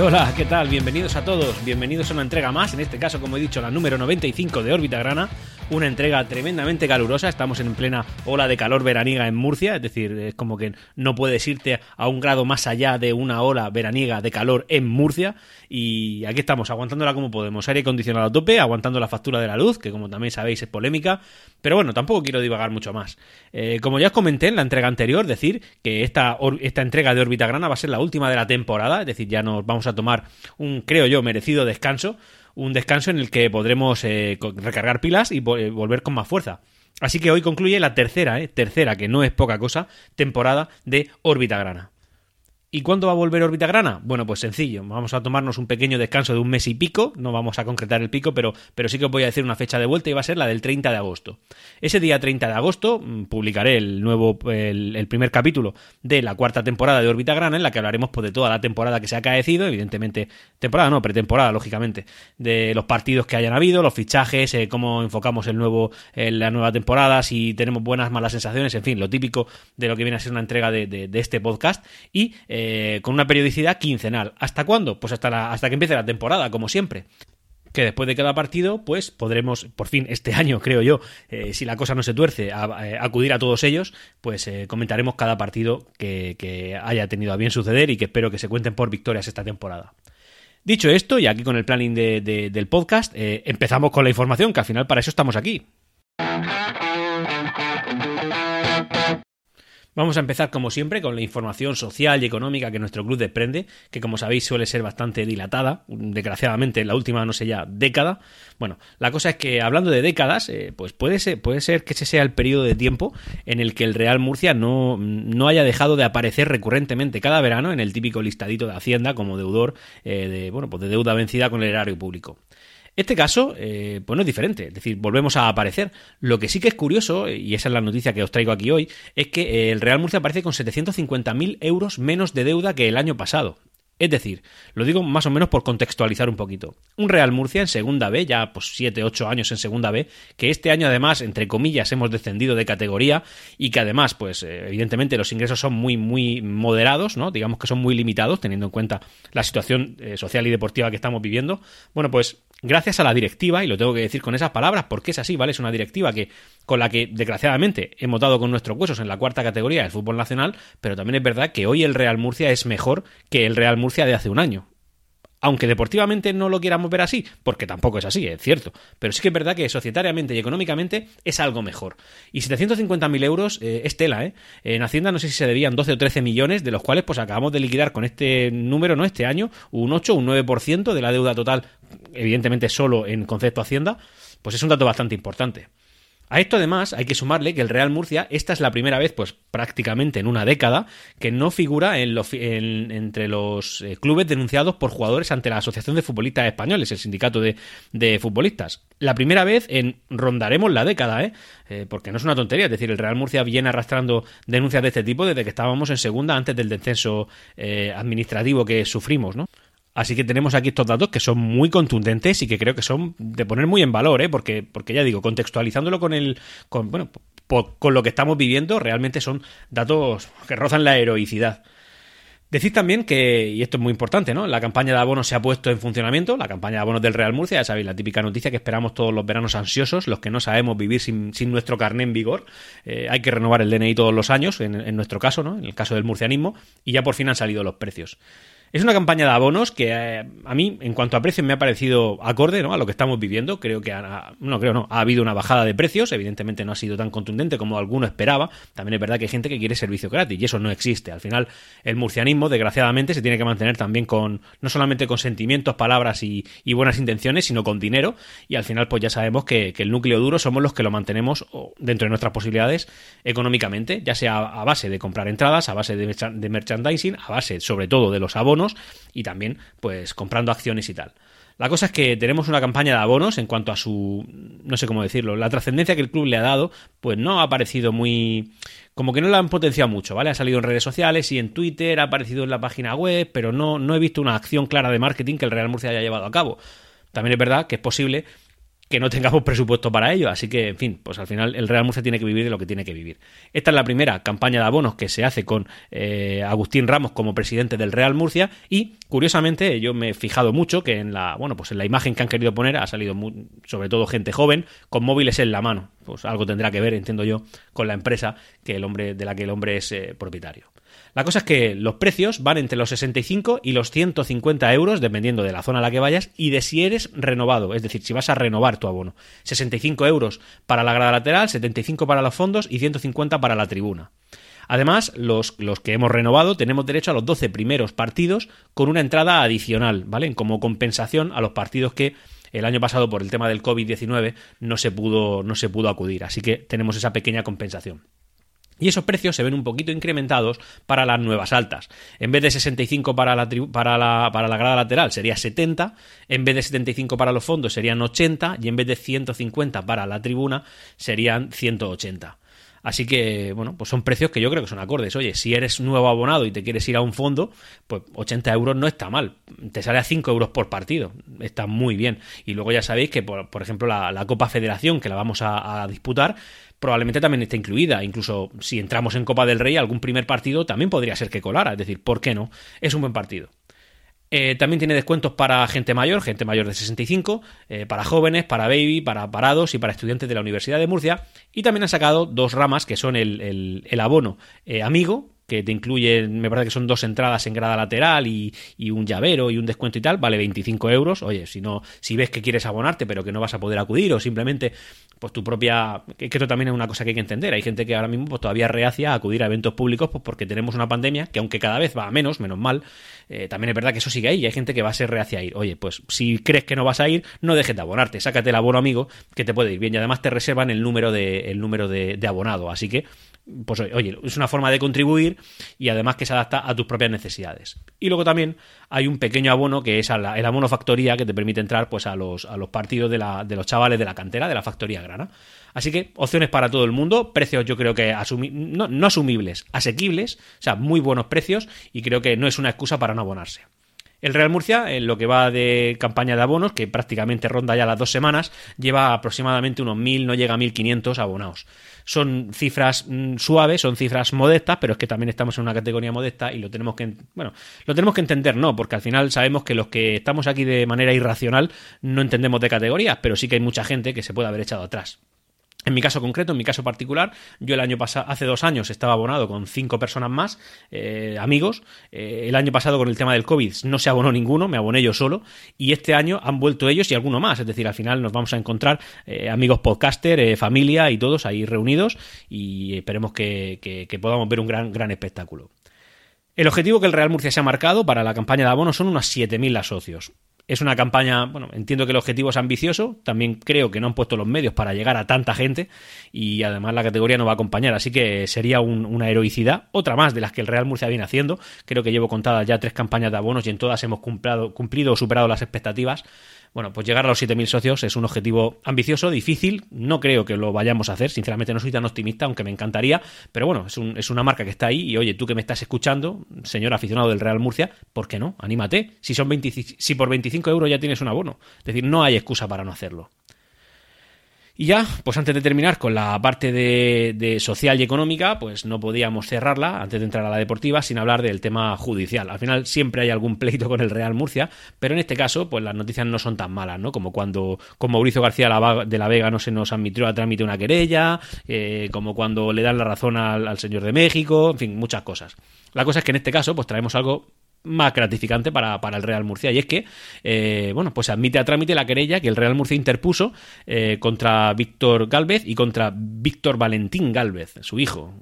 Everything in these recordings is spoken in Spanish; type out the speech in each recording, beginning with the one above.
Hola, ¿qué tal? Bienvenidos a todos, bienvenidos a una entrega más, en este caso, como he dicho, la número 95 de Órbita Grana, una entrega tremendamente calurosa, estamos en plena ola de calor veraniega en Murcia, es decir, es como que no puedes irte a un grado más allá de una ola veraniega de calor en Murcia, y aquí estamos, aguantándola como podemos, aire acondicionado a tope, aguantando la factura de la luz, que como también sabéis es polémica, pero bueno, tampoco quiero divagar mucho más. Eh, como ya os comenté en la entrega anterior, decir que esta, esta entrega de Órbita Grana va a ser la última de la temporada, es decir, ya nos vamos a tomar un, creo yo, merecido descanso, un descanso en el que podremos eh, recargar pilas y volver con más fuerza. Así que hoy concluye la tercera, eh, tercera, que no es poca cosa, temporada de Órbita Grana. ¿Y cuándo va a volver órbita grana? Bueno, pues sencillo, vamos a tomarnos un pequeño descanso de un mes y pico, no vamos a concretar el pico, pero, pero sí que os voy a decir una fecha de vuelta y va a ser la del 30 de agosto. Ese día 30 de agosto mm, publicaré el nuevo, el, primer capítulo de la cuarta temporada de órbita grana, en la que hablaremos pues, de toda la temporada que se ha acaecido, evidentemente, temporada no, pretemporada, lógicamente, de los partidos que hayan habido, los fichajes, eh, cómo enfocamos el nuevo, la nueva temporada, si tenemos buenas, malas sensaciones, en fin, lo típico de lo que viene a ser una entrega de, de, este podcast y eh, con una periodicidad quincenal. ¿Hasta cuándo? Pues hasta, hasta que empiece la temporada, como siempre que después de cada partido, pues podremos, por fin, este año, creo yo, eh, si la cosa no se tuerce, a, acudir a todos ellos, pues eh, comentaremos cada partido que, haya tenido a bien suceder y que espero que se cuenten por victorias esta temporada. Dicho esto, y aquí con el planning del podcast, empezamos con la información, que al final para eso estamos aquí. Vamos a empezar, como siempre, con la información social y económica que nuestro club desprende, que como sabéis suele ser bastante dilatada, desgraciadamente la última, no sé ya, década. Bueno, la cosa es que hablando de décadas, eh, pues puede ser, puede ser que ese sea el periodo de tiempo en el que el Real Murcia no, no haya dejado de aparecer recurrentemente cada verano en el típico listadito de Hacienda como deudor eh, de, bueno, pues de deuda vencida con el erario público. Este caso, eh, pues no es diferente, es decir, volvemos a aparecer. Lo que sí que es curioso, y esa es la noticia que os traigo aquí hoy, es que el Real Murcia aparece con 750.000 euros menos de deuda que el año pasado. Es decir, lo digo más o menos por contextualizar un poquito. Un Real Murcia en segunda B, ya pues 7, 8 años en segunda B, que este año además, entre comillas, hemos descendido de categoría y que además, pues eh, evidentemente los ingresos son muy, muy moderados, ¿no? Digamos que son muy limitados, teniendo en cuenta la situación eh, social y deportiva que estamos viviendo. Bueno, pues gracias a la directiva, y lo tengo que decir con esas palabras, porque es así, ¿vale? Es una directiva que, con la que, desgraciadamente, hemos dado con nuestros huesos en la cuarta categoría del fútbol nacional, pero también es verdad que hoy el Real Murcia es mejor que el Real Murcia de hace un año aunque deportivamente no lo quieramos ver así, porque tampoco es así, es cierto, pero sí que es verdad que societariamente y económicamente es algo mejor. Y 750.000 euros eh, es tela, ¿eh? En Hacienda no sé si se debían 12 o 13 millones, de los cuales pues acabamos de liquidar con este número, ¿no? Este año, un 8, un 9% de la deuda total, evidentemente solo en concepto Hacienda, pues es un dato bastante importante. A esto además hay que sumarle que el Real Murcia, esta es la primera vez, pues prácticamente en una década, que no figura en entre los eh, clubes denunciados por jugadores ante la Asociación de Futbolistas Españoles, el sindicato de, futbolistas. La primera vez en rondaremos la década, ¿eh? ¿eh? Porque no es una tontería, es decir, el Real Murcia viene arrastrando denuncias de este tipo desde que estábamos en segunda antes del descenso eh, administrativo que sufrimos, ¿no? Así que tenemos aquí estos datos que son muy contundentes y que creo que son de poner muy en valor, ¿eh? porque, porque ya digo, contextualizándolo con el. Con, bueno, con lo que estamos viviendo, realmente son datos que rozan la heroicidad. Decir también que, y esto es muy importante, ¿no? La campaña de abonos se ha puesto en funcionamiento, la campaña de abonos del Real Murcia, ya sabéis, la típica noticia que esperamos todos los veranos ansiosos, los que no sabemos vivir sin, nuestro carné en vigor. Eh, hay que renovar el DNI todos los años, en, en, nuestro caso, ¿no? En el caso del murcianismo, y ya por fin han salido los precios. Es una campaña de abonos que eh, a mí, en cuanto a precios, me ha parecido acorde a lo que estamos viviendo. Creo que ha, no creo no, ha habido una bajada de precios. Evidentemente no ha sido tan contundente como alguno esperaba. También es verdad que hay gente que quiere servicio gratis y eso no existe. Al final, el murcianismo, desgraciadamente, se tiene que mantener también con no solamente con sentimientos, palabras y, buenas intenciones, sino con dinero. Y al final, pues ya sabemos que, el núcleo duro somos los que lo mantenemos dentro de nuestras posibilidades económicamente, ya sea a base de comprar entradas, a base de merchandising, a base sobre todo de los abonos y también pues comprando acciones y tal. La cosa es que tenemos una campaña de abonos en cuanto a su, no sé cómo decirlo, la trascendencia que el club le ha dado, pues no ha parecido muy, como que no la han potenciado mucho, ¿vale? Ha salido en redes sociales y en Twitter, ha aparecido en la página web, pero no, no he visto una acción clara de marketing que el Real Murcia haya llevado a cabo. También es verdad que es posible que no tengamos presupuesto para ello. Así que, en fin, pues al final el Real Murcia tiene que vivir de lo que tiene que vivir. Esta es la primera campaña de abonos que se hace con eh, Agustín Ramos como presidente del Real Murcia y, curiosamente, yo me he fijado mucho que en la, bueno, pues en la imagen que han querido poner ha salido sobre todo gente joven con móviles en la mano. Pues algo tendrá que ver, entiendo yo, con la empresa que el hombre, de la que el hombre es eh, propietario. La cosa es que los precios van entre los 65 y los 150 euros, dependiendo de la zona a la que vayas y de si eres renovado, es decir, si vas a renovar tu abono. 65 euros para la grada lateral, 75 para los fondos y 150 para la tribuna. Además, los, los, que hemos renovado tenemos derecho a los 12 primeros partidos con una entrada adicional, ¿vale? Como compensación a los partidos que el año pasado por el tema del COVID-19 no no se pudo acudir, así que tenemos esa pequeña compensación. Y esos precios se ven un poquito incrementados para las nuevas altas. En vez de 65 para la, para la, para la grada lateral sería 70, en vez de 75 para los fondos serían 80 y en vez de 150 para la tribuna serían 180. Así que, bueno, pues son precios que yo creo que son acordes. Oye, si eres nuevo abonado y te quieres ir a un fondo, pues 80 euros no está mal. Te sale a 5 euros por partido. Está muy bien. Y luego ya sabéis que, por, ejemplo, la, Copa Federación, que la vamos a disputar, probablemente también esté incluida. Incluso si entramos en Copa del Rey, algún primer partido también podría ser que colara. Es decir, ¿por qué no? Es un buen partido. Eh, también tiene descuentos para gente mayor, gente mayor de 65, eh, para jóvenes, para baby, para parados y para estudiantes de la Universidad de Murcia. Y también han sacado dos ramas que son el, abono eh, amigo, que te incluye, me parece que son dos entradas en grada lateral y, un llavero y un descuento y tal, vale 25 euros. Oye, si no, si ves que quieres abonarte pero que no vas a poder acudir o simplemente pues tu propia, que esto también es una cosa que hay que entender. Hay gente que ahora mismo pues, todavía reacia a acudir a eventos públicos pues porque tenemos una pandemia que aunque cada vez va a menos, menos mal, eh, también es verdad que eso sigue ahí y hay gente que va a ser reacia a ir. Oye, pues si crees que no vas a ir, no dejes de abonarte, sácate el abono amigo que te puede ir bien y además te reservan el número de, el número de, abonado. Así que pues oye, es una forma de contribuir y además que se adapta a tus propias necesidades. Y luego también hay un pequeño abono que es el abono factoría que te permite entrar pues a los, a los partidos de, la, de los chavales de la cantera, de la factoría grana. Así que opciones para todo el mundo, precios yo creo que no, no asumibles, asequibles, o sea, muy buenos precios y creo que no es una excusa para abonarse. El Real Murcia, en lo que va de campaña de abonos, que prácticamente ronda ya las dos semanas, lleva aproximadamente unos 1.000, no llega a 1.500 abonados. Son cifras mm, suaves, son cifras modestas, pero es que también estamos en una categoría modesta y lo tenemos que, bueno, lo tenemos que entender, ¿no? Porque al final sabemos que los que estamos aquí de manera irracional no entendemos de categorías, pero sí que hay mucha gente que se puede haber echado atrás. En mi caso concreto, en mi caso particular, yo el año pasado, hace dos años estaba abonado con cinco personas más, eh, amigos. Eh, el año pasado con el tema del COVID no se abonó ninguno, me aboné yo solo. Y este año han vuelto ellos y alguno más. Es decir, al final nos vamos a encontrar eh, amigos podcaster, familia y todos ahí reunidos y esperemos que, que podamos ver un gran, gran espectáculo. El objetivo que el Real Murcia se ha marcado para la campaña de abonos son unos 7.000 asocios. Es una campaña, bueno, entiendo que el objetivo es ambicioso, también creo que no han puesto los medios para llegar a tanta gente y además la categoría no va a acompañar, así que sería una heroicidad, otra más de las que el Real Murcia viene haciendo. Creo que llevo contadas ya tres campañas de abonos y en todas hemos cumplido o superado las expectativas. Bueno, pues llegar a los 7.000 socios es un objetivo ambicioso, difícil. No creo que lo vayamos a hacer. Sinceramente, no soy tan optimista, aunque me encantaría. Pero bueno, es, es una marca que está ahí. Y oye, tú que me estás escuchando, señor aficionado del Real Murcia, ¿por qué no? Anímate. Si, son si por 25 euros ya tienes un abono. Es decir, no hay excusa para no hacerlo. Y ya, pues antes de terminar con la parte de, social y económica, pues no podíamos cerrarla antes de entrar a la deportiva sin hablar del tema judicial. Al final siempre hay algún pleito con el Real Murcia, pero en este caso, pues las noticias no son tan malas, ¿no? Como cuando con Mauricio García de la Vega no se nos admitió a trámite una querella, eh, como cuando le dan la razón al, al señor de México, en fin, muchas cosas. La cosa es que en este caso, pues traemos algo más gratificante para, el Real Murcia. Y es que, eh, bueno, pues admite a trámite la querella que el Real Murcia interpuso eh, contra Víctor Galvez y contra Víctor Valentín Galvez, su hijo.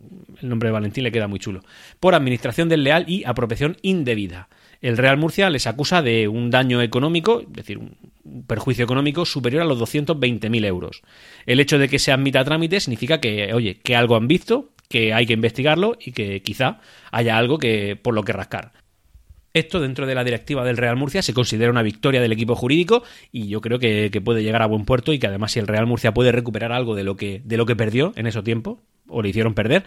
El nombre de Valentín le queda muy chulo. Por administración del leal y apropiación indebida. El Real Murcia les acusa de un daño económico, es decir, un perjuicio económico superior a los 220.000 euros. El hecho de que se admita a trámite significa que, oye, que algo han visto, que hay que investigarlo y que quizá haya algo que por lo que rascar. Esto dentro de la directiva del Real Murcia se considera una victoria del equipo jurídico y yo creo que, puede llegar a buen puerto y que además si el Real Murcia puede recuperar algo de lo que, de lo que perdió en ese tiempo o le hicieron perder,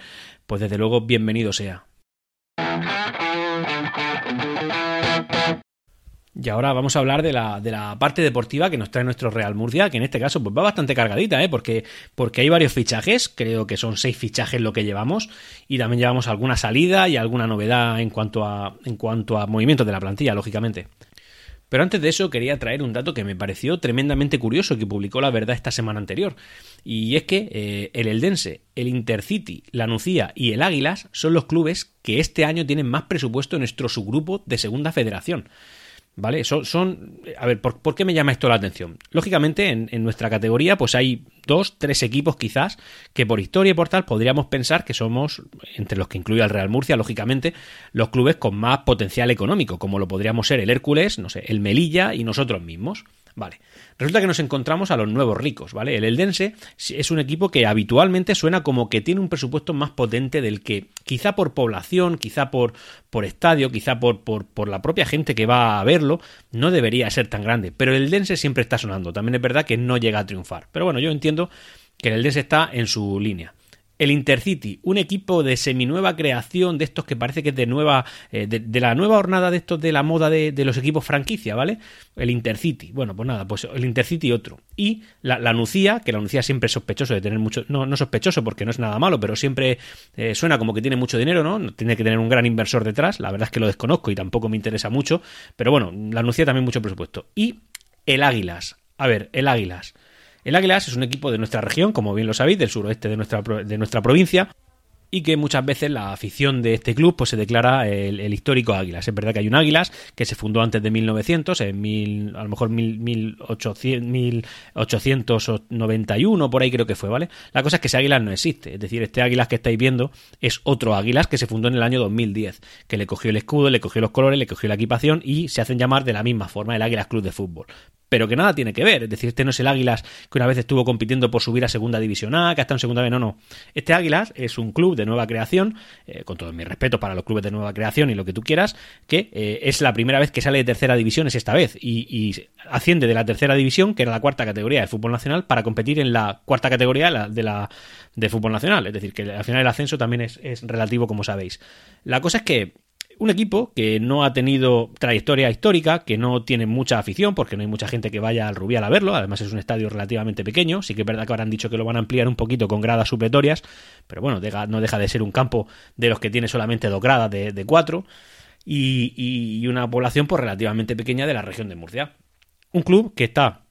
pues desde luego bienvenido sea. Y ahora vamos a hablar de la, de la, parte deportiva que nos trae nuestro Real Murcia, que en este caso pues va bastante cargadita, ¿eh? porque, porque hay varios fichajes, creo que son seis fichajes lo que llevamos, y también llevamos alguna salida y alguna novedad en cuanto a, en cuanto a movimientos de la plantilla, lógicamente. Pero antes de eso quería traer un dato que me pareció tremendamente curioso que publicó la verdad esta semana anterior. Y es que eh, el Eldense, el Intercity, la Nucía y el Águilas son los clubes que este año tienen más presupuesto en nuestro subgrupo de Segunda Federación. ¿Vale? Son, a ver, ¿por, qué me llama esto la atención? Lógicamente, en, en, nuestra categoría, pues hay dos, tres equipos quizás que por historia y por tal podríamos pensar que somos, entre los que incluye al Real Murcia, lógicamente, los clubes con más potencial económico, como lo podríamos ser el Hércules, no sé, el Melilla y nosotros mismos. Vale. Resulta que nos encontramos a los nuevos ricos, ¿vale? El Eldense es un equipo que habitualmente suena como que tiene un presupuesto más potente del que, quizá por población, quizá por, por estadio, quizá por, por, por la propia gente que va a verlo, no debería ser tan grande. Pero el Eldense siempre está sonando. También es verdad que no llega a triunfar. Pero bueno, yo entiendo que el Eldense está en su línea. El Intercity, un equipo de seminueva creación, de estos que parece que es de nueva, eh, de, la nueva jornada de estos de la moda de, los equipos franquicia, ¿vale? El Intercity, bueno, pues nada, pues el Intercity otro. Y la, la Nucía, que la Nucía siempre es sospechoso de tener mucho, no, no sospechoso porque no es nada malo, pero siempre eh, suena como que tiene mucho dinero, ¿no? Tiene que tener un gran inversor detrás, la verdad es que lo desconozco y tampoco me interesa mucho, pero bueno, la Nucía también mucho presupuesto. Y el Águilas, a ver, el Águilas. El Águilas es un equipo de nuestra región, como bien lo sabéis, del suroeste de nuestra, de nuestra provincia, y que muchas veces la afición de este club pues se declara el, histórico Águilas. Es verdad que hay un Águilas que se fundó antes de 1900, en mil, a lo mejor mil, 1891, por ahí creo que fue, ¿vale? La cosa es que ese Águilas no existe, es decir, este Águilas que estáis viendo es otro Águilas que se fundó en el año 2010, que le cogió el escudo, le cogió los colores, le cogió la equipación y se hacen llamar de la misma forma el Águilas Club de Fútbol pero que nada tiene que ver. Es decir, este no es el Águilas que una vez estuvo compitiendo por subir a Segunda División A, que ha estado en Segunda B, no, no. Este Águilas es un club de nueva creación, eh, con todo mi respeto para los clubes de nueva creación y lo que tú quieras, que eh, es la primera vez que sale de tercera división, es esta vez, y, asciende de la tercera división, que era la cuarta categoría de fútbol nacional, para competir en la cuarta categoría de la de fútbol nacional. Es decir, que al final el ascenso también es, es relativo, como sabéis. La cosa es que un equipo que no ha tenido trayectoria histórica, que no tiene mucha afición, porque no hay mucha gente que vaya al Rubial a verlo, además es un estadio relativamente pequeño, sí que es verdad que habrán dicho que lo van a ampliar un poquito con gradas supletorias, pero bueno, no deja de ser un campo de los que tiene solamente dos gradas de, cuatro, y, una población pues relativamente pequeña de la región de Murcia. Un club que está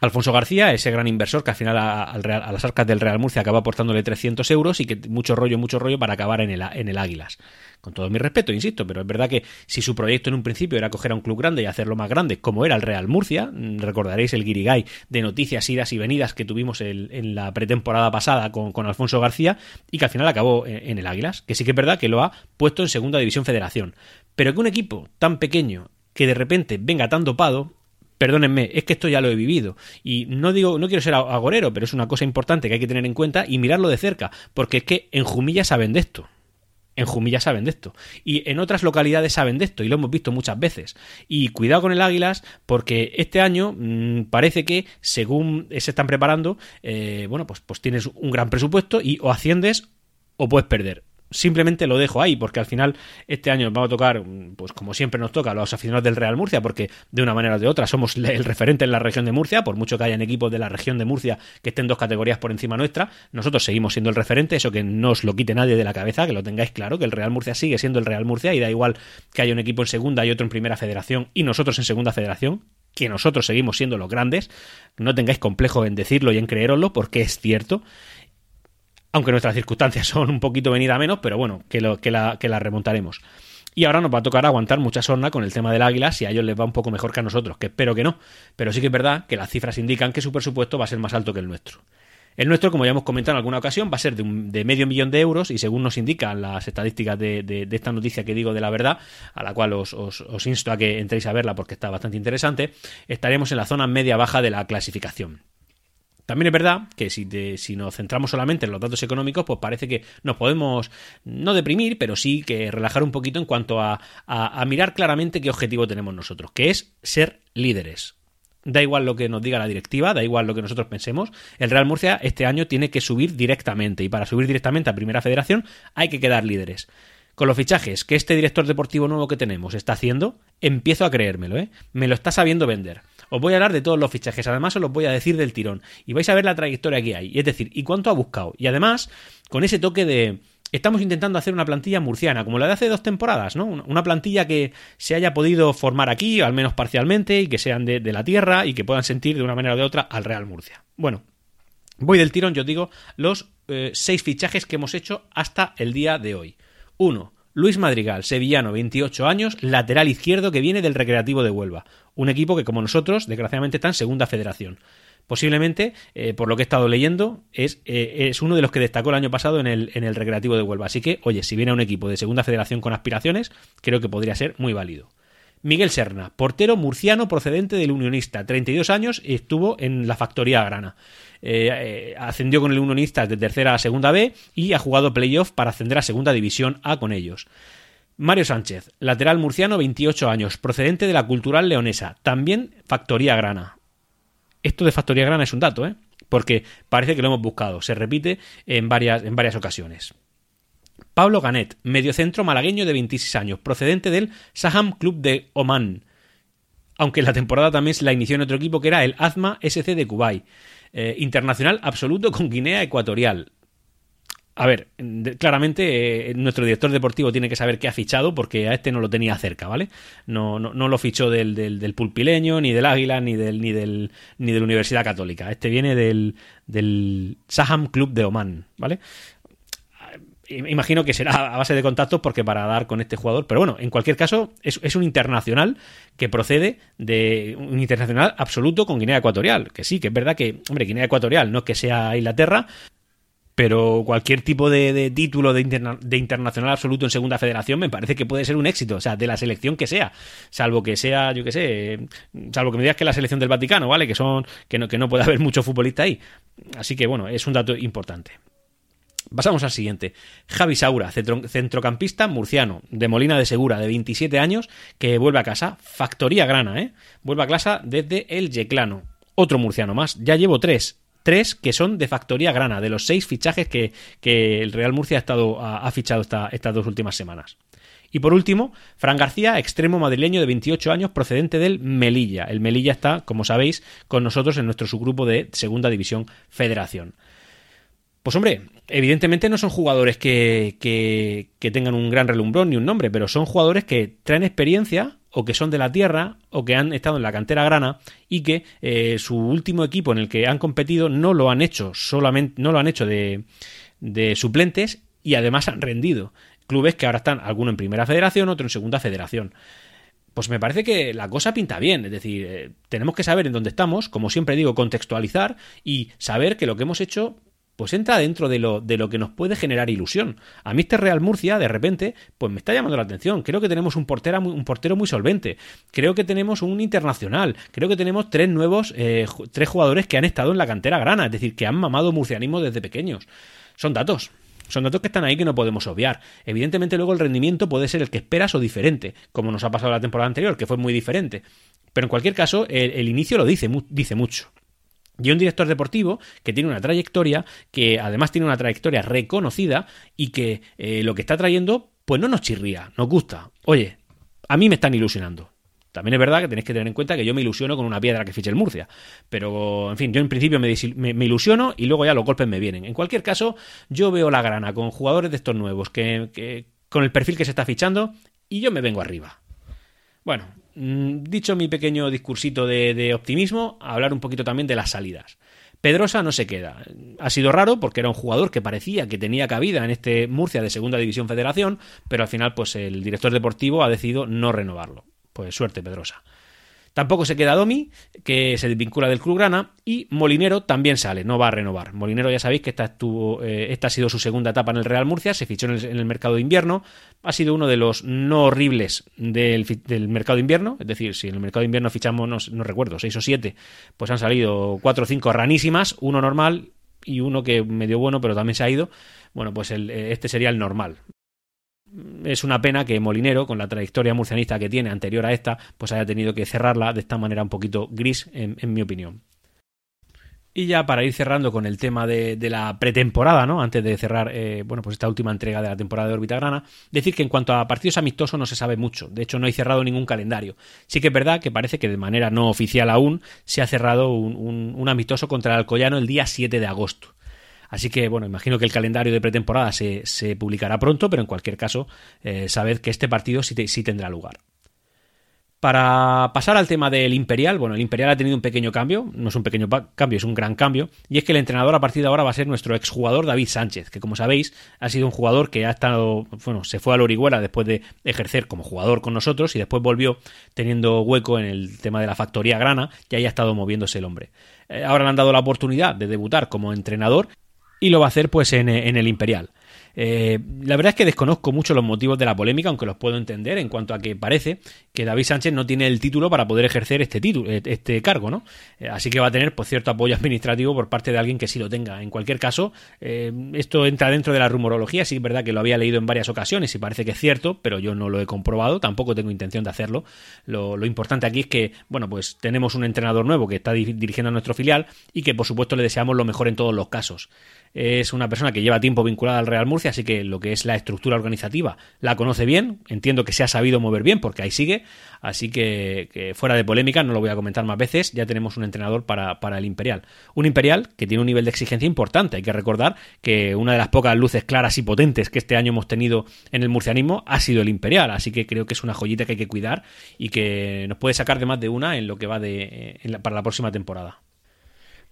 Alfonso García, ese gran inversor que al final a, las arcas del Real Murcia acaba aportándole 300 euros y que mucho rollo, mucho rollo para acabar en el, en el Águilas. Con todo mi respeto, insisto, pero es verdad que si su proyecto en un principio era coger a un club grande y hacerlo más grande, como era el Real Murcia, mm, recordaréis el guirigay de noticias, idas y venidas que tuvimos en la pretemporada pasada con, Alfonso García y que al final acabó en, en el Águilas, que sí que es verdad que lo ha puesto en Segunda División Federación. Pero que un equipo tan pequeño que de repente venga tan dopado, Perdónenme, es que esto ya lo he vivido. Y no digo, no quiero ser agorero, pero es una cosa importante que hay que tener en cuenta y mirarlo de cerca, porque es que en Jumilla saben de esto. En Jumilla saben de esto. Y en otras localidades saben de esto, y lo hemos visto muchas veces. Y cuidado con el Águilas, porque este año mmm, parece que, según se están preparando, eh, bueno, pues, pues tienes un gran presupuesto y o asciendes o puedes perder simplemente lo dejo ahí, porque al final este año vamos a tocar, pues como siempre nos toca, los aficionados del Real Murcia, porque de una manera o de otra somos el referente en la región de Murcia, por mucho que hayan equipos de la región de Murcia que estén dos categorías por encima nuestra, nosotros seguimos siendo el referente, eso que no os lo quite nadie de la cabeza, que lo tengáis claro, que el Real Murcia sigue siendo el Real Murcia y da igual que haya un equipo en segunda y otro en primera federación y nosotros en segunda federación, que nosotros seguimos siendo los grandes, no tengáis complejo en decirlo y en creeroslo, porque es cierto aunque nuestras circunstancias son un poquito venida menos, pero bueno, que, lo, que, la, remontaremos. Y ahora nos va a tocar aguantar mucha sorna con el tema del águila si a ellos les va un poco mejor que a nosotros, que espero que no. Pero sí que es verdad que las cifras indican que su presupuesto va a ser más alto que el nuestro. El nuestro, como ya hemos comentado en alguna ocasión, va a ser de, medio millón de euros y según nos indican las estadísticas de, esta noticia que digo de la verdad, a la cual os, os insto a que entréis a verla porque está bastante interesante, estaremos en la zona media-baja de la clasificación. También es verdad que si, si, nos centramos solamente en los datos económicos, pues parece que nos podemos no deprimir, pero sí que relajar un poquito en cuanto a, a mirar claramente qué objetivo tenemos nosotros, que es ser líderes. Da igual lo que nos diga la directiva, da igual lo que nosotros pensemos. El Real Murcia este año tiene que subir directamente y para subir directamente a Primera Federación hay que quedar líderes. Con los fichajes que este director deportivo nuevo que tenemos está haciendo, empiezo a creérmelo, ¿eh? Me lo está sabiendo vender. Os voy a hablar de todos los fichajes, además os los voy a decir del tirón. Y vais a ver la trayectoria que hay. Es decir, y cuánto ha buscado. Y además, con ese toque de estamos intentando hacer una plantilla murciana, como la de hace dos temporadas, ¿no? Una plantilla que se haya podido formar aquí, al menos parcialmente, y que sean de, la tierra y que puedan sentir de una manera o de otra al Real Murcia. Bueno, voy del tirón, yo digo, los eh, seis fichajes que hemos hecho hasta el día de hoy. Uno, Luis Madrigal, sevillano, 28 años, lateral izquierdo que viene del Recreativo de Huelva. Un equipo que, como nosotros, desgraciadamente está en segunda federación posiblemente, eh, por lo que he estado leyendo, es, eh, es, uno de los que destacó el año pasado en el, en el Recreativo de Huelva. Así que, oye, si viene a un equipo de segunda federación con aspiraciones, creo que podría ser muy válido. Miguel Serna, portero murciano procedente del Unionista, 32 años, y estuvo en la Factoría Grana. Eh, ascendió con el Unionista de tercera a segunda B y ha jugado playoff para ascender a segunda división A con ellos. Mario Sánchez, lateral murciano, 28 años, procedente de la Cultural Leonesa, también Factoría Grana. Esto de Factoría Grana es un dato, ¿eh? porque parece que lo hemos buscado. Se repite en varias, en varias ocasiones. Pablo Ganet, mediocentro malagueño de 26 años, procedente del Saham Club de Oman. Aunque la temporada también se la inició en otro equipo que era el Azma SC de Kuwait. Eh, internacional absoluto con Guinea Ecuatorial. A ver, claramente eh, nuestro director deportivo tiene que saber qué ha fichado porque a este no lo tenía cerca, ¿vale? No, no, no lo fichó del, del, Pulpileño, ni del Águila, ni del, ni del ni de la Universidad Católica. Este viene del, del Saham Club de Oman, ¿vale? Imagino que será a base de contactos porque para dar con este jugador, pero bueno, en cualquier caso es, un internacional que procede de un internacional absoluto con Guinea Ecuatorial, que sí, que es verdad que, hombre, Guinea Ecuatorial no es que sea Inglaterra, pero cualquier tipo de, título de, internacional absoluto en segunda federación me parece que puede ser un éxito, o sea, de la selección que sea, salvo que sea, yo que sé, salvo que me digas que la selección del Vaticano, ¿vale? Que son que no, que no puede haber mucho futbolista ahí. Así que bueno, es un dato importante. Pasamos al siguiente. Javi Saura, centrocampista murciano, de Molina de Segura, de 27 años, que vuelve a casa. Factoría grana, ¿eh? Vuelve a casa desde el Yeclano. Otro murciano más. Ya llevo tres tres que son de factoría grana, de los seis fichajes que, el Real Murcia ha, estado, ha, fichado estas dos últimas semanas. Y por último, Fran García, extremo madrileño de 28 años, procedente del Melilla. El Melilla está, como sabéis, con nosotros en nuestro subgrupo de Segunda División Federación. Pues hombre, evidentemente no son jugadores que, que, que, tengan un gran relumbrón ni un nombre, pero son jugadores que traen experiencia o que son de la tierra o que han estado en la cantera grana y que eh, su último equipo en el que han competido no lo han hecho solamente no lo han hecho de, de suplentes y además han rendido clubes que ahora están alguno en primera federación otro en segunda federación pues me parece que la cosa pinta bien. Es decir, eh, tenemos que saber en dónde estamos, como siempre digo, contextualizar y saber que lo que hemos hecho pues entra dentro de lo, de lo que nos puede generar ilusión. A mí este Real Murcia, de repente, pues me está llamando la atención. Creo que tenemos un, portero muy, un portero muy solvente. Creo que tenemos un internacional. Creo que tenemos tres nuevos, eh, tres jugadores que han estado en la cantera grana, es decir, que han mamado murcianismo desde pequeños. Son datos. Son datos que están ahí que no podemos obviar. Evidentemente luego el rendimiento puede ser el que esperas o diferente, como nos ha pasado la temporada anterior, que fue muy diferente. Pero en cualquier caso, el, inicio lo dice, dice mucho. Y un director deportivo que tiene una trayectoria, que además tiene una trayectoria reconocida y que eh, lo que está trayendo, pues no nos chirría, nos gusta. Oye, a mí me están ilusionando. También es verdad que tenéis que tener en cuenta que yo me ilusiono con una piedra que fiche el Murcia. Pero, en fin, yo en principio me, ilusiono y luego ya los golpes me vienen. En cualquier caso, yo veo la grana con jugadores de estos nuevos, que, con el perfil que se está fichando, y yo me vengo arriba. Bueno, dicho mi pequeño discursito de, optimismo, hablar un poquito también de las salidas. Pedrosa no se queda. Ha sido raro porque era un jugador que parecía que tenía cabida en este Murcia de Segunda División Federación, pero al final pues el director deportivo ha decidido no renovarlo. Pues suerte, Pedrosa. Tampoco se queda Domi, que se desvincula del Club Grana, y Molinero también sale, no va a renovar. Molinero ya sabéis que esta, estuvo, eh, esta ha sido su segunda etapa en el Real Murcia, se fichó en el, mercado de invierno, ha sido uno de los no horribles del, mercado de invierno, es decir, si en el mercado de invierno fichamos, no, recuerdo, seis o siete, pues han salido cuatro o cinco ranísimas, uno normal y uno que medio bueno, pero también se ha ido. Bueno, pues este sería el normal es una pena que Molinero, con la trayectoria murcianista que tiene anterior a esta, pues haya tenido que cerrarla de esta manera un poquito gris, en, mi opinión. Y ya para ir cerrando con el tema de, la pretemporada, ¿no? Antes de cerrar, eh, bueno, pues esta última entrega de la temporada de Órbita Grana, decir que en cuanto a partidos amistosos no se sabe mucho. De hecho, no hay cerrado ningún calendario. Sí que es verdad que parece que de manera no oficial aún se ha cerrado un, un amistoso contra el Alcoyano el día 7 de agosto. Así que, bueno, imagino que el calendario de pretemporada se, se publicará pronto, pero en cualquier caso, eh, sabed que este partido sí, sí tendrá lugar. Para pasar al tema del Imperial, bueno, el Imperial ha tenido un pequeño cambio, no es un pequeño cambio, es un gran cambio, y es que el entrenador a partir de ahora va a ser nuestro exjugador David Sánchez, que como sabéis ha sido un jugador que ha estado, bueno, se fue a la Orihuela después de ejercer como jugador con nosotros y después volvió teniendo hueco en el tema de la factoría grana y ahí ha estado moviéndose el hombre. Eh, ahora le han dado la oportunidad de debutar como entrenador y lo va a hacer pues en, en el Imperial. Eh, la verdad es que desconozco mucho los motivos de la polémica, aunque los puedo entender en cuanto a que parece que David Sánchez no tiene el título para poder ejercer este título, eh, este cargo, ¿no? Eh, así que va a tener pues, cierto apoyo administrativo por parte de alguien que sí lo tenga. En cualquier caso, esto entra dentro de la rumorología, sí es verdad que lo había leído en varias ocasiones y parece que es cierto, pero yo no lo he comprobado, tampoco tengo intención de hacerlo. Lo, lo importante aquí es que, bueno, pues tenemos un entrenador nuevo que está dirigiendo a nuestro filial y que por supuesto le deseamos lo mejor en todos los casos es una persona que lleva tiempo vinculada al Real Murcia, así que lo que es la estructura organizativa la conoce bien, entiendo que se ha sabido mover bien porque ahí sigue, así que, fuera de polémica, no lo voy a comentar más veces, ya tenemos un entrenador para, para, el Imperial. Un Imperial que tiene un nivel de exigencia importante, hay que recordar que una de las pocas luces claras y potentes que este año hemos tenido en el murcianismo ha sido el Imperial, así que creo que es una joyita que hay que cuidar y que nos puede sacar de más de una en lo que va de, para la próxima temporada.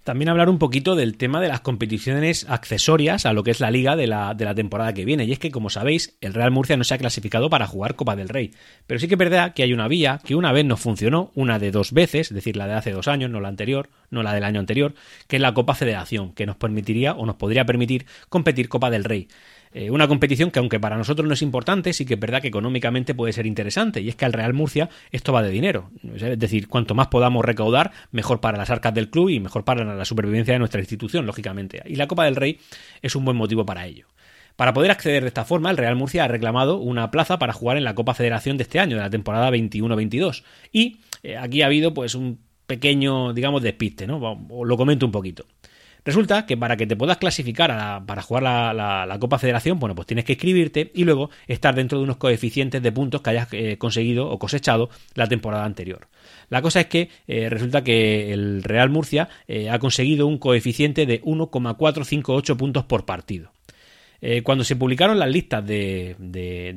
También hablar un poquito del tema de las competiciones accesorias a lo que es la liga de la, de la, temporada que viene. Y es que, como sabéis, el Real Murcia no se ha clasificado para jugar Copa del Rey. Pero sí que es verdad que hay una vía que una vez no funcionó, una de dos veces, es decir, la de hace dos años, no la anterior, no la del año anterior, que es la Copa Federación, que nos permitiría o nos podría permitir competir Copa del Rey. Eh, una competición que aunque para nosotros no es importante, sí que es verdad que económicamente puede ser interesante. Y es que al Real Murcia esto va de dinero. Es decir, cuanto más podamos recaudar, mejor para las arcas del club y mejor para la supervivencia de nuestra institución, lógicamente. Y la Copa del Rey es un buen motivo para ello. Para poder acceder de esta forma, el Real Murcia ha reclamado una plaza para jugar en la Copa Federación de este año, de la temporada 21-22. Y eh, aquí ha habido pues un pequeño, digamos, despiste, ¿no? Lo comento un poquito. Resulta que para que te puedas clasificar para jugar la, Copa Federación, bueno, pues tienes que inscribirte y luego estar dentro de unos coeficientes de puntos que hayas eh, conseguido o cosechado la temporada anterior. La cosa es que eh, resulta que el Real Murcia eh, ha conseguido un coeficiente de 1,458 puntos por partido. cuando se publicaron las listas de,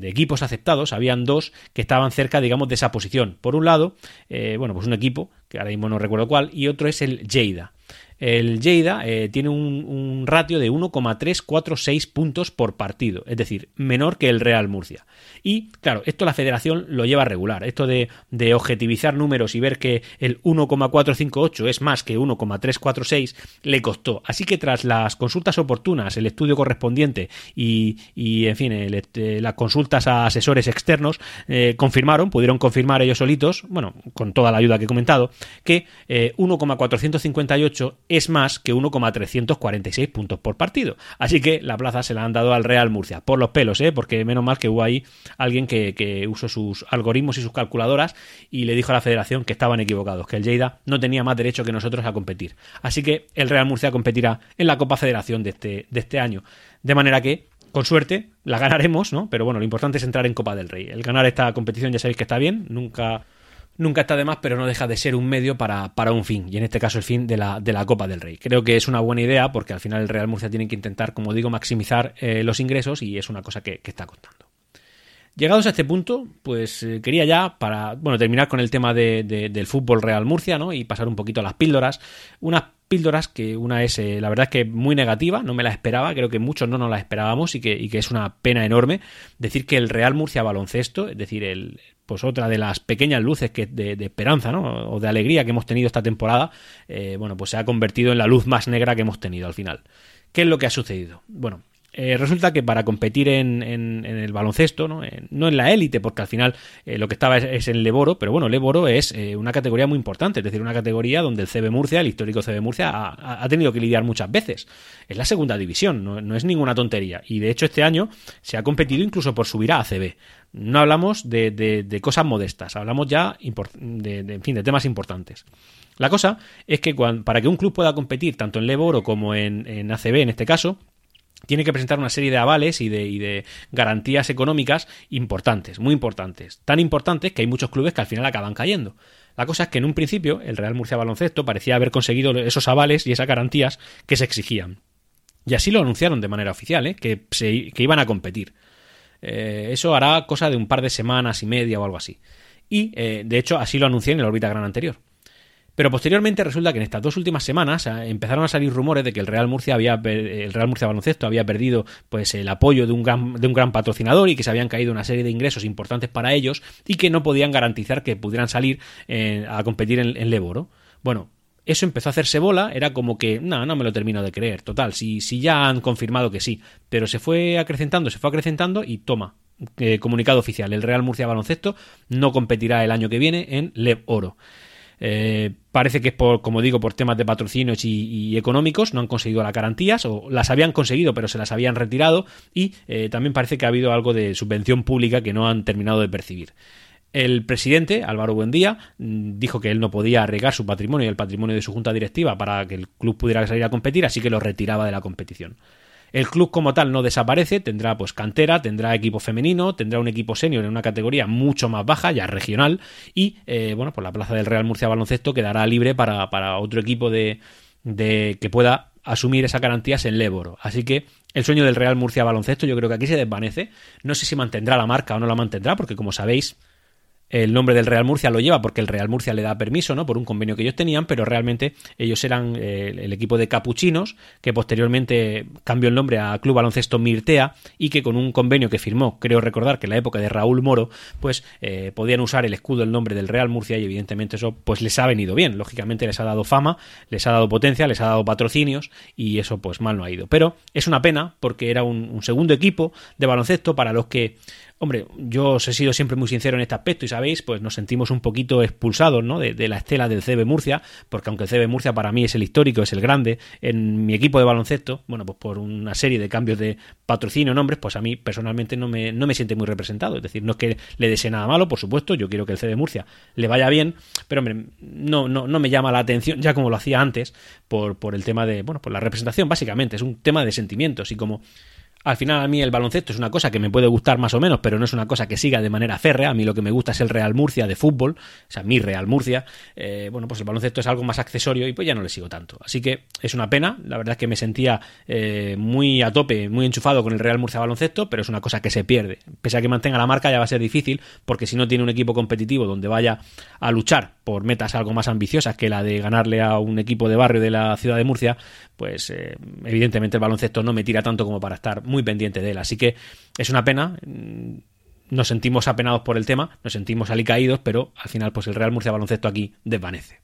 equipos aceptados, habían dos que estaban cerca, digamos, de esa posición. Por un lado, bueno, pues un equipo, que ahora mismo no recuerdo cuál, y otro es el Lleida. El Lleida eh, tiene un, ratio de 1,346 puntos por partido, es decir, menor que el Real Murcia. Y claro, esto la federación lo lleva a regular. Esto de, objetivizar números y ver que el 1,458 es más que 1,346 le costó. Así que tras las consultas oportunas, el estudio correspondiente y, en fin, este, las consultas a asesores externos, eh, confirmaron, pudieron confirmar ellos solitos, bueno, con toda la ayuda que he comentado, que 1,458 eh, es más que 1,346 puntos por partido. Así que la plaza se la han dado al Real Murcia, por los pelos, ¿eh? porque menos mal que hubo ahí alguien que, usó sus algoritmos y sus calculadoras y le dijo a la federación que estaban equivocados, que el Lleida no tenía más derecho que nosotros a competir. Así que el Real Murcia competirá en la Copa Federación de este, de este año. De manera que con suerte la ganaremos, ¿no? Pero bueno, lo importante es entrar en Copa del Rey. El ganar esta competición ya sabéis que está bien, nunca nunca está de más, pero no deja de ser un medio para, para un fin, y en este caso el fin de la, de la, Copa del Rey. Creo que es una buena idea porque al final el Real Murcia tiene que intentar, como digo, maximizar eh, los ingresos y es una cosa que, está contando. Llegados a este punto, pues eh, quería ya, para bueno, terminar con el tema de, del fútbol Real Murcia, ¿no? Y pasar un poquito a las píldoras. Unas píldoras que una es, eh, la verdad es que muy negativa, no me la esperaba, creo que muchos no nos la esperábamos y que, y que es una pena enorme decir que el Real Murcia baloncesto, es decir, el pues otra de las pequeñas luces que de, esperanza, ¿no? O de alegría que hemos tenido esta temporada, eh, bueno, pues se ha convertido en la luz más negra que hemos tenido al final. ¿Qué es lo que ha sucedido? Bueno, eh, resulta que para competir en, el baloncesto, no en, no en la élite, porque al final eh, lo que estaba es, en Leboro, pero bueno, Leboro es eh, una categoría muy importante, es decir, una categoría donde el CB Murcia, el histórico CB Murcia, ha, tenido que lidiar muchas veces. Es la segunda división, no, es ninguna tontería. Y de hecho este año se ha competido incluso por subir a ACB. No hablamos de, cosas modestas, hablamos ya de, en fin, de temas importantes. La cosa es que para que un club pueda competir tanto en Leboro como en, en ACB, en este caso, tiene que presentar una serie de avales y de, garantías económicas importantes, muy importantes. Tan importantes que hay muchos clubes que al final acaban cayendo. La cosa es que en un principio el Real Murcia Baloncesto parecía haber conseguido esos avales y esas garantías que se exigían. Y así lo anunciaron de manera oficial, ¿eh? que, se, que iban a competir. Eh, eso hará cosa de un par de semanas y media o algo así. Y, eh, de hecho, así lo anuncié en el órbita gran anterior. Pero posteriormente resulta que en estas dos últimas semanas eh, empezaron a salir rumores de que el Real Murcia había el Real Murcia Baloncesto había perdido pues el apoyo de un gran, de un gran patrocinador y que se habían caído una serie de ingresos importantes para ellos y que no podían garantizar que pudieran salir a competir en, en Leboro. Bueno, eso empezó a hacerse bola, era como que, no, no me lo termino de creer, total, si, si ya han confirmado que sí, pero se fue acrecentando, se fue acrecentando y toma, eh, comunicado oficial, el Real Murcia Baloncesto no competirá el año que viene en Lev Oro. Eh, parece que es por, como digo, por temas de patrocinios y, económicos, no han conseguido las garantías, o las habían conseguido, pero se las habían retirado, y eh, también parece que ha habido algo de subvención pública que no han terminado de percibir. El presidente, Álvaro Buendía, mm, dijo que él no podía arriesgar su patrimonio y el patrimonio de su junta directiva para que el club pudiera salir a competir, así que lo retiraba de la competición. El club como tal no desaparece, tendrá pues cantera, tendrá equipo femenino, tendrá un equipo senior en una categoría mucho más baja, ya regional, y eh, bueno, pues la plaza del Real Murcia Baloncesto quedará libre para, para otro equipo de, de que pueda asumir esas garantías en Léboro. Así que el sueño del Real Murcia Baloncesto yo creo que aquí se desvanece. No sé si mantendrá la marca o no la mantendrá, porque como sabéis, el nombre del Real Murcia lo lleva porque el Real Murcia le da permiso, ¿no? Por un convenio que ellos tenían, pero realmente ellos eran eh, el equipo de capuchinos, que posteriormente cambió el nombre a Club Baloncesto Mirtea y que con un convenio que firmó, creo recordar que en la época de Raúl Moro, pues eh, podían usar el escudo, el nombre del Real Murcia y evidentemente eso pues les ha venido bien. Lógicamente les ha dado fama, les ha dado potencia, les ha dado patrocinios y eso pues mal no ha ido. Pero es una pena porque era un segundo equipo de baloncesto para los que Hombre, yo os he sido siempre muy sincero en este aspecto y sabéis, pues nos sentimos un poquito expulsados ¿no? de, la estela del CB Murcia, porque aunque el CB Murcia para mí es el histórico, es el grande, en mi equipo de baloncesto, bueno, pues por una serie de cambios de patrocinio, nombres, pues a mí personalmente no me, no me siente muy representado. Es decir, no es que le desee nada malo, por supuesto, yo quiero que el CB Murcia le vaya bien, pero hombre, no, no, no me llama la atención, ya como lo hacía antes, por, por el tema de, bueno, por la representación, básicamente, es un tema de sentimientos y como al final a mí el baloncesto es una cosa que me puede gustar más o menos, pero no es una cosa que siga de manera férrea. A mí lo que me gusta es el Real Murcia de fútbol, o sea, mi Real Murcia. Eh, bueno, pues el baloncesto es algo más accesorio y pues ya no le sigo tanto. Así que es una pena. La verdad es que me sentía eh, muy a tope, muy enchufado con el Real Murcia baloncesto, pero es una cosa que se pierde. Pese a que mantenga la marca ya va a ser difícil, porque si no tiene un equipo competitivo donde vaya a luchar por metas algo más ambiciosas que la de ganarle a un equipo de barrio de la ciudad de Murcia, pues eh, evidentemente el baloncesto no me tira tanto como para estar muy pendiente de él. Así que es una pena. Mm, nos sentimos apenados por el tema, nos sentimos alicaídos, pero al final, pues el Real Murcia Baloncesto aquí desvanece.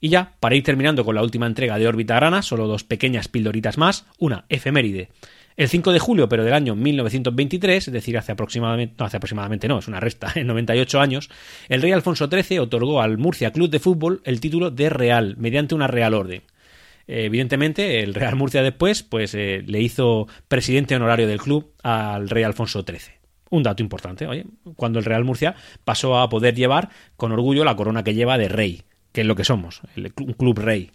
Y ya, para ir terminando con la última entrega de Órbita Grana, solo dos pequeñas pildoritas más. Una, efeméride. El 5 de julio, pero del año 1923, es decir, hace aproximadamente, no, hace aproximadamente no, es una resta, en 98 años, el rey Alfonso XIII otorgó al Murcia Club de Fútbol el título de Real, mediante una Real Orden. Eh, evidentemente, el Real Murcia después pues, eh, le hizo presidente honorario del club al rey Alfonso XIII. Un dato importante, oye, cuando el Real Murcia pasó a poder llevar con orgullo la corona que lleva de rey, que es lo que somos, un club rey.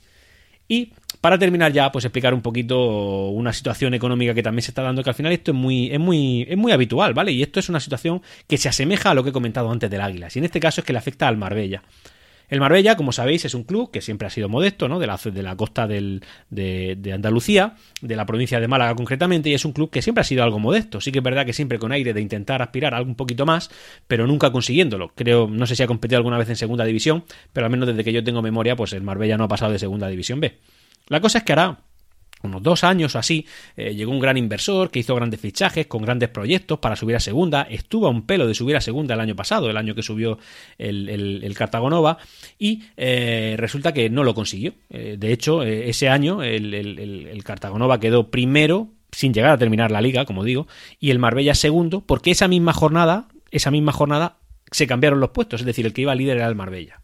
Y para terminar ya, pues explicar un poquito una situación económica que también se está dando, que al final esto es muy, es muy, es muy habitual, ¿vale? Y esto es una situación que se asemeja a lo que he comentado antes del Águila. Y en este caso es que le afecta al Marbella. El Marbella, como sabéis, es un club que siempre ha sido modesto, ¿no? De la, de la costa del, de, Andalucía, de la provincia de Málaga concretamente, y es un club que siempre ha sido algo modesto. Sí que es verdad que siempre con aire de intentar aspirar a algo un poquito más, pero nunca consiguiéndolo. Creo, no sé si ha competido alguna vez en segunda división, pero al menos desde que yo tengo memoria, pues el Marbella no ha pasado de segunda división B. La cosa es que hará unos dos años o así, eh, llegó un gran inversor que hizo grandes fichajes con grandes proyectos para subir a segunda. Estuvo a un pelo de subir a segunda el año pasado, el año que subió el, el, Cartagonova, y eh, resulta que no lo consiguió. Eh, de hecho, ese año el, el Cartagonova quedó primero, sin llegar a terminar la liga, como digo, y el Marbella segundo, porque esa misma jornada, esa misma jornada se cambiaron los puestos, es decir, el que iba líder era el Marbella.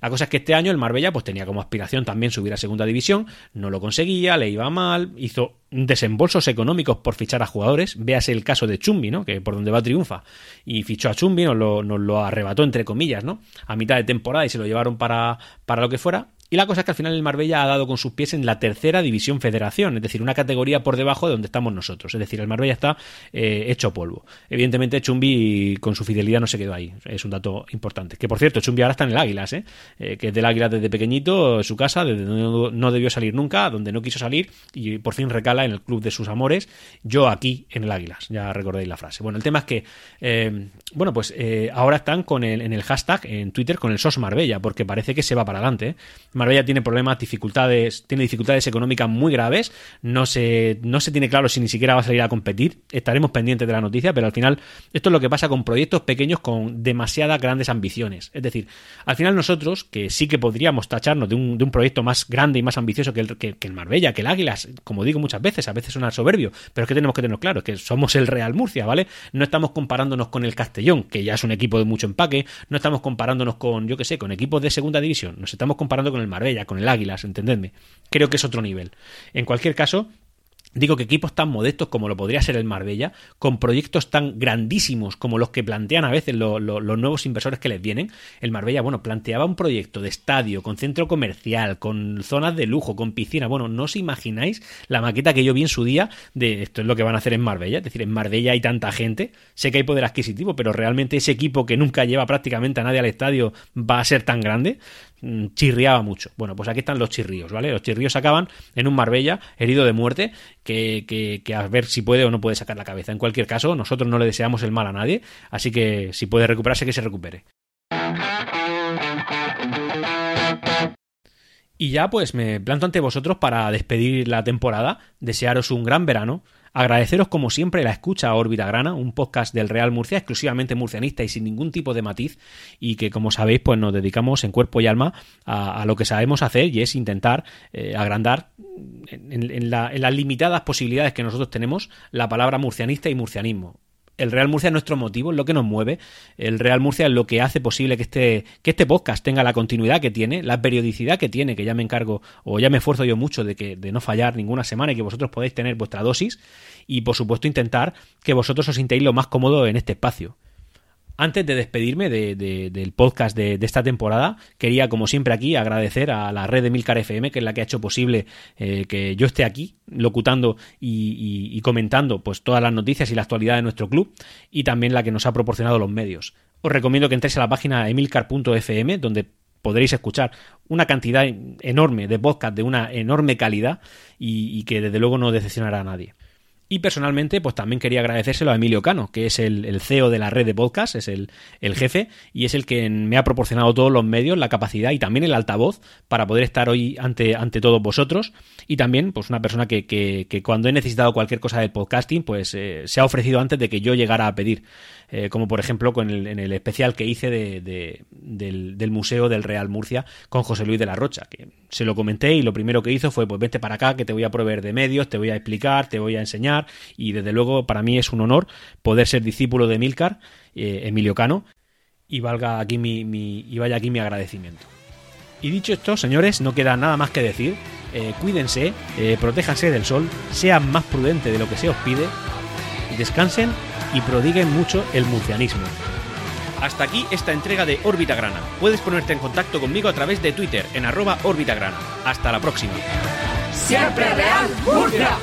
La cosa es que este año el Marbella pues tenía como aspiración también subir a segunda división, no lo conseguía, le iba mal, hizo desembolsos económicos por fichar a jugadores, véase el caso de Chumbi, ¿no? que por donde va triunfa, y fichó a Chumbi, nos lo, nos lo arrebató entre comillas, ¿no? a mitad de temporada y se lo llevaron para, para lo que fuera, y la cosa es que al final el Marbella ha dado con sus pies en la tercera división federación, es decir, una categoría por debajo de donde estamos nosotros. Es decir, el Marbella está eh, hecho polvo. Evidentemente, Chumbi con su fidelidad no se quedó ahí. Es un dato importante. Que por cierto, Chumbi ahora está en el Águilas, ¿eh? eh que es del Águilas desde pequeñito, su casa, desde donde no debió salir nunca, donde no quiso salir y por fin recala en el club de sus amores. Yo aquí en el Águilas, ya recordéis la frase. Bueno, el tema es que, eh, bueno, pues ahora están con el, en el hashtag en Twitter con el SOS Marbella, porque parece que se va para adelante. Marbella tiene problemas, dificultades, tiene dificultades económicas muy graves, no se, no se tiene claro si ni siquiera va a salir a competir, estaremos pendientes de la noticia, pero al final esto es lo que pasa con proyectos pequeños con demasiadas grandes ambiciones. Es decir, al final nosotros, que sí que podríamos tacharnos de un, de un proyecto más grande y más ambicioso que el, que, el Marbella, que el Águilas, como digo muchas veces, a veces suena soberbio, pero es que tenemos que tenerlo claro, que somos el Real Murcia, ¿vale? No estamos comparándonos con el Castellón, que ya es un equipo de mucho empaque, no estamos comparándonos con, yo que sé, con equipos de segunda división, nos estamos comparando con el Marbella, con el Águilas, entendedme. Creo que es otro nivel. En cualquier caso, Digo que equipos tan modestos como lo podría ser el Marbella, con proyectos tan grandísimos como los que plantean a veces los nuevos inversores que les vienen, el Marbella, bueno, planteaba un proyecto de estadio, con centro comercial, con zonas de lujo, con piscina. Bueno, no os imagináis la maqueta que yo vi en su día de esto es lo que van a hacer en Marbella. Es decir, en Marbella hay tanta gente, sé que hay poder adquisitivo, pero realmente ese equipo que nunca lleva prácticamente a nadie al estadio va a ser tan grande. Mm, chirriaba mucho. Bueno, pues aquí están los chirríos, ¿vale? Los chirríos acaban en un Marbella herido de muerte que, que, a ver si puede o no puede sacar la cabeza. En cualquier caso, nosotros no le deseamos el mal a nadie, así que si puede recuperarse, que se recupere. Y ya pues me planto ante vosotros para despedir la temporada, desearos un gran verano, Agradeceros como siempre la escucha a Órbita Grana, un podcast del Real Murcia exclusivamente murcianista y sin ningún tipo de matiz y que como sabéis pues nos dedicamos en cuerpo y alma a, lo que sabemos hacer y es intentar eh, agrandar en las limitadas posibilidades que nosotros tenemos la palabra murcianista y murcianismo el Real Murcia es nuestro motivo, es lo que nos mueve. El Real Murcia es lo que hace posible que este, que este podcast tenga la continuidad que tiene, la periodicidad que tiene, que ya me encargo o ya me esfuerzo yo mucho de, que, de no fallar ninguna semana y que vosotros podáis tener vuestra dosis. Y por supuesto intentar que vosotros os sintáis lo más cómodo en este espacio. Antes de despedirme del podcast de, esta temporada, quería, como siempre aquí, agradecer a la red de Milcar FM, que es la que ha hecho posible eh, que yo esté aquí locutando y, comentando pues todas las noticias y la actualidad de nuestro club, y también la que nos ha proporcionado los medios. Os recomiendo que entréis a la página emilcar.fm, donde podréis escuchar una cantidad enorme de podcasts de una enorme calidad y que desde luego no decepcionará a nadie. Y personalmente, pues también quería agradecérselo a Emilio Cano, que es el, CEO de la red de podcast, es el, jefe y es el que me ha proporcionado todos los medios, la capacidad y también el altavoz para poder estar hoy ante, ante todos vosotros. Y también, pues una persona que, que, cuando he necesitado cualquier cosa de podcasting, pues eh, se ha ofrecido antes de que yo llegara a pedir. Eh, como por ejemplo con el, en el especial que hice de, del, Museo del Real Murcia con José Luis de la Rocha, que se lo comenté y lo primero que hizo fue, pues vente para acá, que te voy a proveer de medios, te voy a explicar, te voy a enseñar, y desde luego para mí es un honor poder ser discípulo de Milcar, eh, Emilio Cano, y valga aquí mi, y vaya aquí mi agradecimiento. Y dicho esto, señores, no queda nada más que decir. Eh, cuídense, protéjanse del sol, sean más prudentes de lo que se os pide, descansen y prodiguen mucho el murcianismo. Hasta aquí esta entrega de Órbita Grana. Puedes ponerte en contacto conmigo a través de Twitter en arroba Órbita Grana. Hasta la próxima. Siempre Real Murcia.